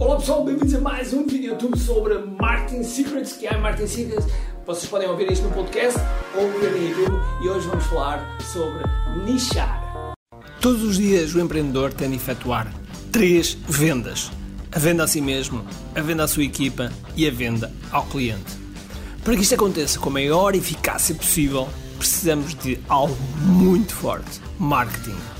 Olá pessoal, bem-vindos a mais um vídeo YouTube sobre Marketing Secrets, que é Marketing Secrets. Vocês podem ouvir isto no podcast ou no YouTube e hoje vamos falar sobre nichar. Todos os dias o empreendedor tem de efetuar três vendas: a venda a si mesmo, a venda à sua equipa e a venda ao cliente. Para que isto aconteça com a maior eficácia possível, precisamos de algo muito forte: marketing.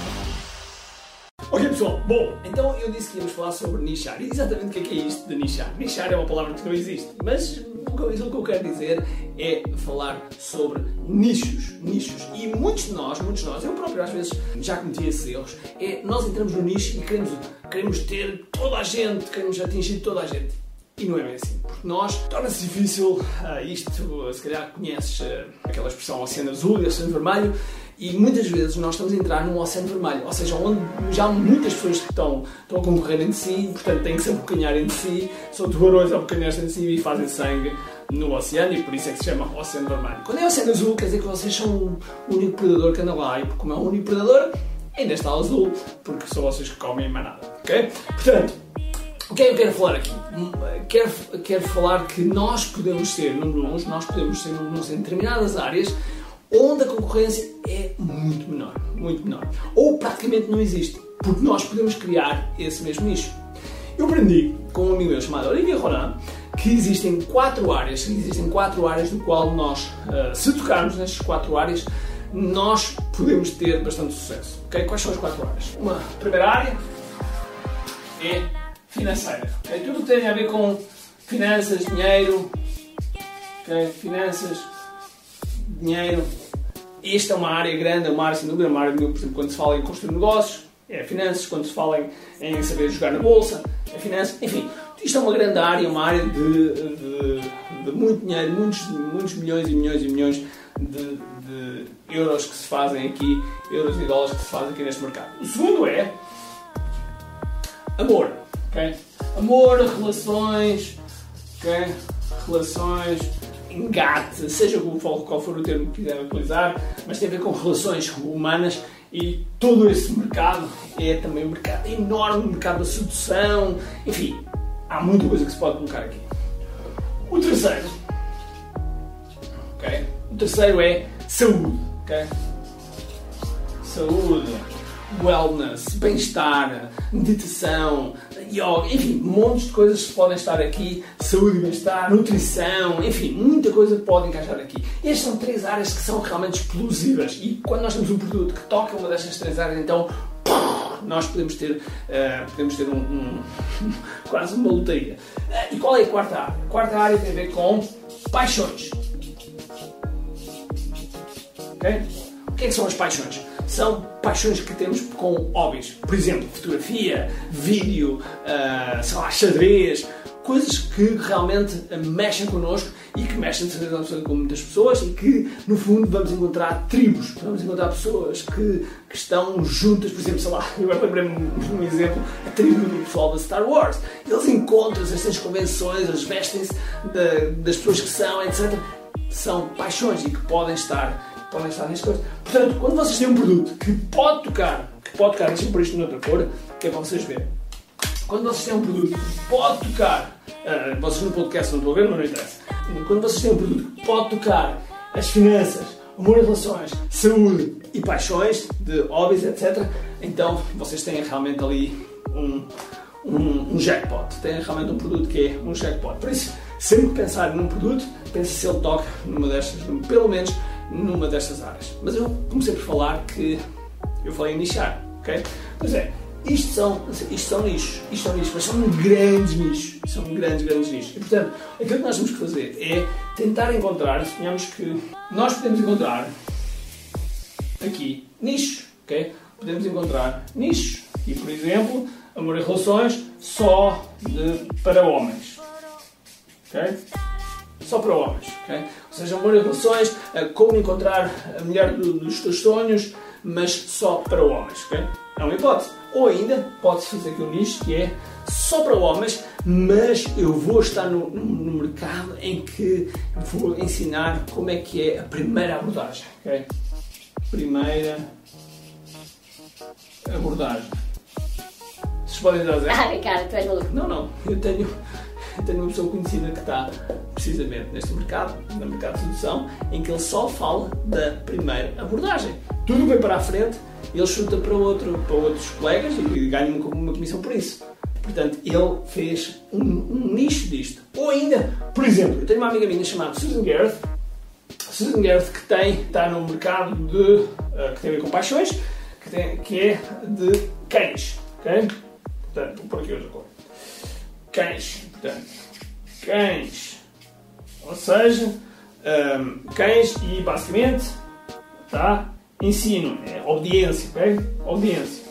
Pessoal, bom, então eu disse que íamos falar sobre nichar. E exatamente o que é, que é isto de nichar? Nichar é uma palavra que não existe, mas o que eu quero dizer é falar sobre nichos, nichos. E muitos de nós, muitos de nós, eu próprio às vezes já cometi esses erros, é nós entramos no nicho e queremos, queremos ter toda a gente, queremos atingir toda a gente. E não é bem assim, porque nós torna-se difícil, uh, isto se calhar conheces uh, aquela expressão oceano azul e oceano vermelho, e muitas vezes nós estamos a entrar num oceano vermelho, ou seja, onde já há muitas pessoas que estão, estão a concorrer entre si, portanto têm que se abocanhar entre si, são tubarões a abocanhar-se entre si e fazem sangue no oceano e por isso é que se chama Oceano Vermelho. Quando é Oceano Azul, quer dizer que vocês são o único predador que anda lá e como é o único predador, ainda está azul, porque são vocês que comem manada, ok? Portanto, o que é que eu quero falar aqui? Quero, quero falar que nós podemos ser número 1, nós podemos ser número 1 em determinadas áreas onde a concorrência é muito menor, muito menor. Ou praticamente não existe, porque nós podemos criar esse mesmo nicho. Eu aprendi com um amigo meu chamado Olivia Ronan que existem quatro áreas, existem quatro áreas do qual nós, uh, se tocarmos nestas quatro áreas, nós podemos ter bastante sucesso. Okay? Quais são as quatro áreas? Uma primeira área é financeira. Okay? Tudo tem a ver com finanças, dinheiro, okay? finanças, dinheiro. Esta é uma área grande, é uma área sem dúvida, uma área, por exemplo, quando se fala em construir negócios, é finanças, quando se fala em, em saber jogar na bolsa, é finanças, enfim, isto é uma grande área, uma área de, de, de muito dinheiro, muitos, muitos milhões e milhões e milhões de, de, euros que se fazem aqui, euros e dólares que se fazem aqui neste mercado. O segundo é amor, ok? Amor, relações, ok? Relações, engate, seja qual for o termo que quiserem utilizar, mas tem a ver com relações humanas e todo esse mercado é também um mercado enorme, um mercado da sedução, enfim, há muita coisa que se pode colocar aqui. O terceiro? O terceiro é saúde, ok? Saúde wellness, bem-estar, meditação, yoga, enfim, montes de coisas que podem estar aqui, saúde e bem-estar, nutrição, enfim, muita coisa pode encaixar aqui. Estas são três áreas que são realmente explosivas e quando nós temos um produto que toca uma destas três áreas, então nós podemos ter, uh, podemos ter um, um quase uma loteria. Uh, e qual é a quarta área? A quarta área tem a ver com paixões. Ok? O que, é que são as paixões? São paixões que temos com hobbies. Por exemplo, fotografia, vídeo, uh, sei lá, xadrez, coisas que realmente mexem connosco e que mexem com muitas pessoas e que, no fundo, vamos encontrar tribos, vamos encontrar pessoas que, que estão juntas, por exemplo, sei lá, eu lembrei-me de um exemplo, a tribo do pessoal da Star Wars. Eles encontram-se estas convenções, eles vestem-se das pessoas que são, etc. São paixões e que podem estar podem estar nesta coisa. Portanto, quando vocês têm um produto que pode tocar, que pode tocar, deixem por isto noutra cor, que é para vocês verem. Quando vocês têm um produto que pode tocar, uh, vocês no podcast não estão a ver, mas não interessa. Quando vocês têm um produto que pode tocar as finanças, amor e relações, saúde e paixões, de hobbies, etc., então vocês têm realmente ali um, um, um jackpot. Têm realmente um produto que é um jackpot. Por isso, sempre que pensarem num produto, pense se ele toca numa destas, pelo menos numa destas áreas. Mas eu comecei por falar que eu falei em nichar, ok? Pois é, isto são, isto são nichos, isto são nichos, mas são grandes nichos, são grandes, grandes nichos. E portanto, aquilo que nós temos que fazer é tentar encontrar, suponhamos que nós podemos encontrar aqui nichos, ok? Podemos encontrar nichos e, por exemplo, amor e relações só de, para homens, ok? Só para homens, ok? Seja, amor e relações, como encontrar a mulher dos teus sonhos, mas só para homens, ok? É uma hipótese. Ou ainda, pode-se fazer aqui um nicho que é só para homens, mas eu vou estar no, no, no, mercado em que vou ensinar como é que é a primeira abordagem, ok? Primeira abordagem. Vocês podem dizer... Ah, Ricardo, tu és maluco. Não, não. Eu tenho, tenho uma pessoa conhecida que está precisamente neste mercado, no mercado de sedução, em que ele só fala da primeira abordagem. Tudo vem para a frente, ele chuta para, outro, para outros colegas e ganha uma, comissão por isso. Portanto, ele fez um, um, nicho disto. Ou ainda, por exemplo, eu tenho uma amiga minha chamada Susan Gareth, Susan Gareth que tem, está no mercado de, uh, que tem a ver com paixões, que, tem, que é de cães. Ok? Portanto, por aqui hoje agora. Cães. Portanto, cães. Ou seja, um, cães e basicamente tá? ensino, é obediência, ok? Obediência.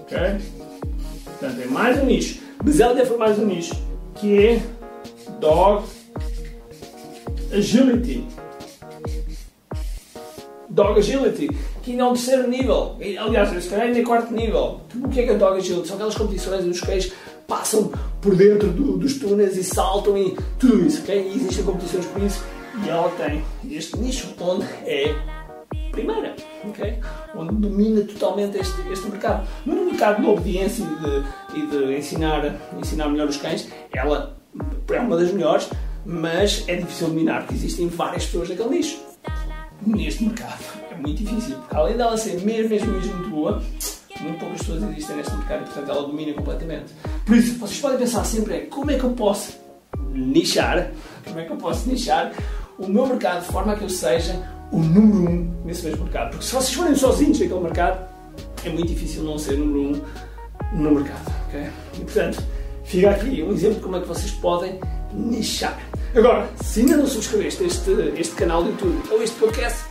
Ok? Portanto, é mais um nicho. Ela deve mais um nicho, que é Dog Agility. Dog Agility, que ainda é um terceiro nível. Aliás, se calhar ainda é quarto nível. O que é que Dog Agility? São aquelas competições onde os cães passam por dentro do, dos túneis e saltam e tudo isso, ok? E existem competições por isso. E ela tem este nicho onde é primeira, ok? Onde domina totalmente este, este mercado. No mercado de obediência e de, e de ensinar, ensinar melhor os cães, ela é uma das melhores, mas é difícil dominar, porque existem várias pessoas naquele nicho. Neste mercado muito difícil, porque além dela ser mesmo, mesmo, mesmo muito boa, muito poucas pessoas existem neste mercado portanto, ela domina completamente. Por isso, vocês podem pensar sempre é como é que eu posso nichar, como é que eu posso nichar o meu mercado de forma a que eu seja o número um nesse mesmo mercado. Porque se vocês forem sozinhos naquele mercado, é muito difícil não ser número um no mercado. Okay? E portanto, fica aqui um exemplo de como é que vocês podem nichar. Agora, se ainda não subscreveste este, este canal do YouTube ou este podcast,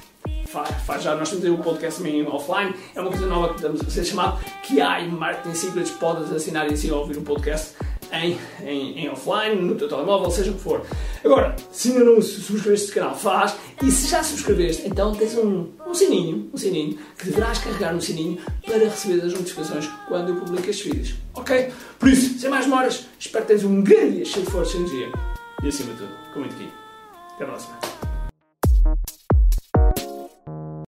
faz, já. Nós temos aí um podcast também offline. É uma coisa nova que estamos a fazer chamado QI Marketing Secrets. Podes assinar e assim ouvir um podcast em, em, em, offline, no teu telemóvel, seja o que for. Agora, se ainda não subscreveste este canal, faz. E se já subscreveste, então tens um, um sininho, um sininho, que deverás carregar no sininho para receber as notificações quando eu publico estes vídeos. Ok? Por isso, sem mais demoras, espero que tenhas um grande dia cheio de força e energia. E acima de tudo, comente aqui. Até a próxima.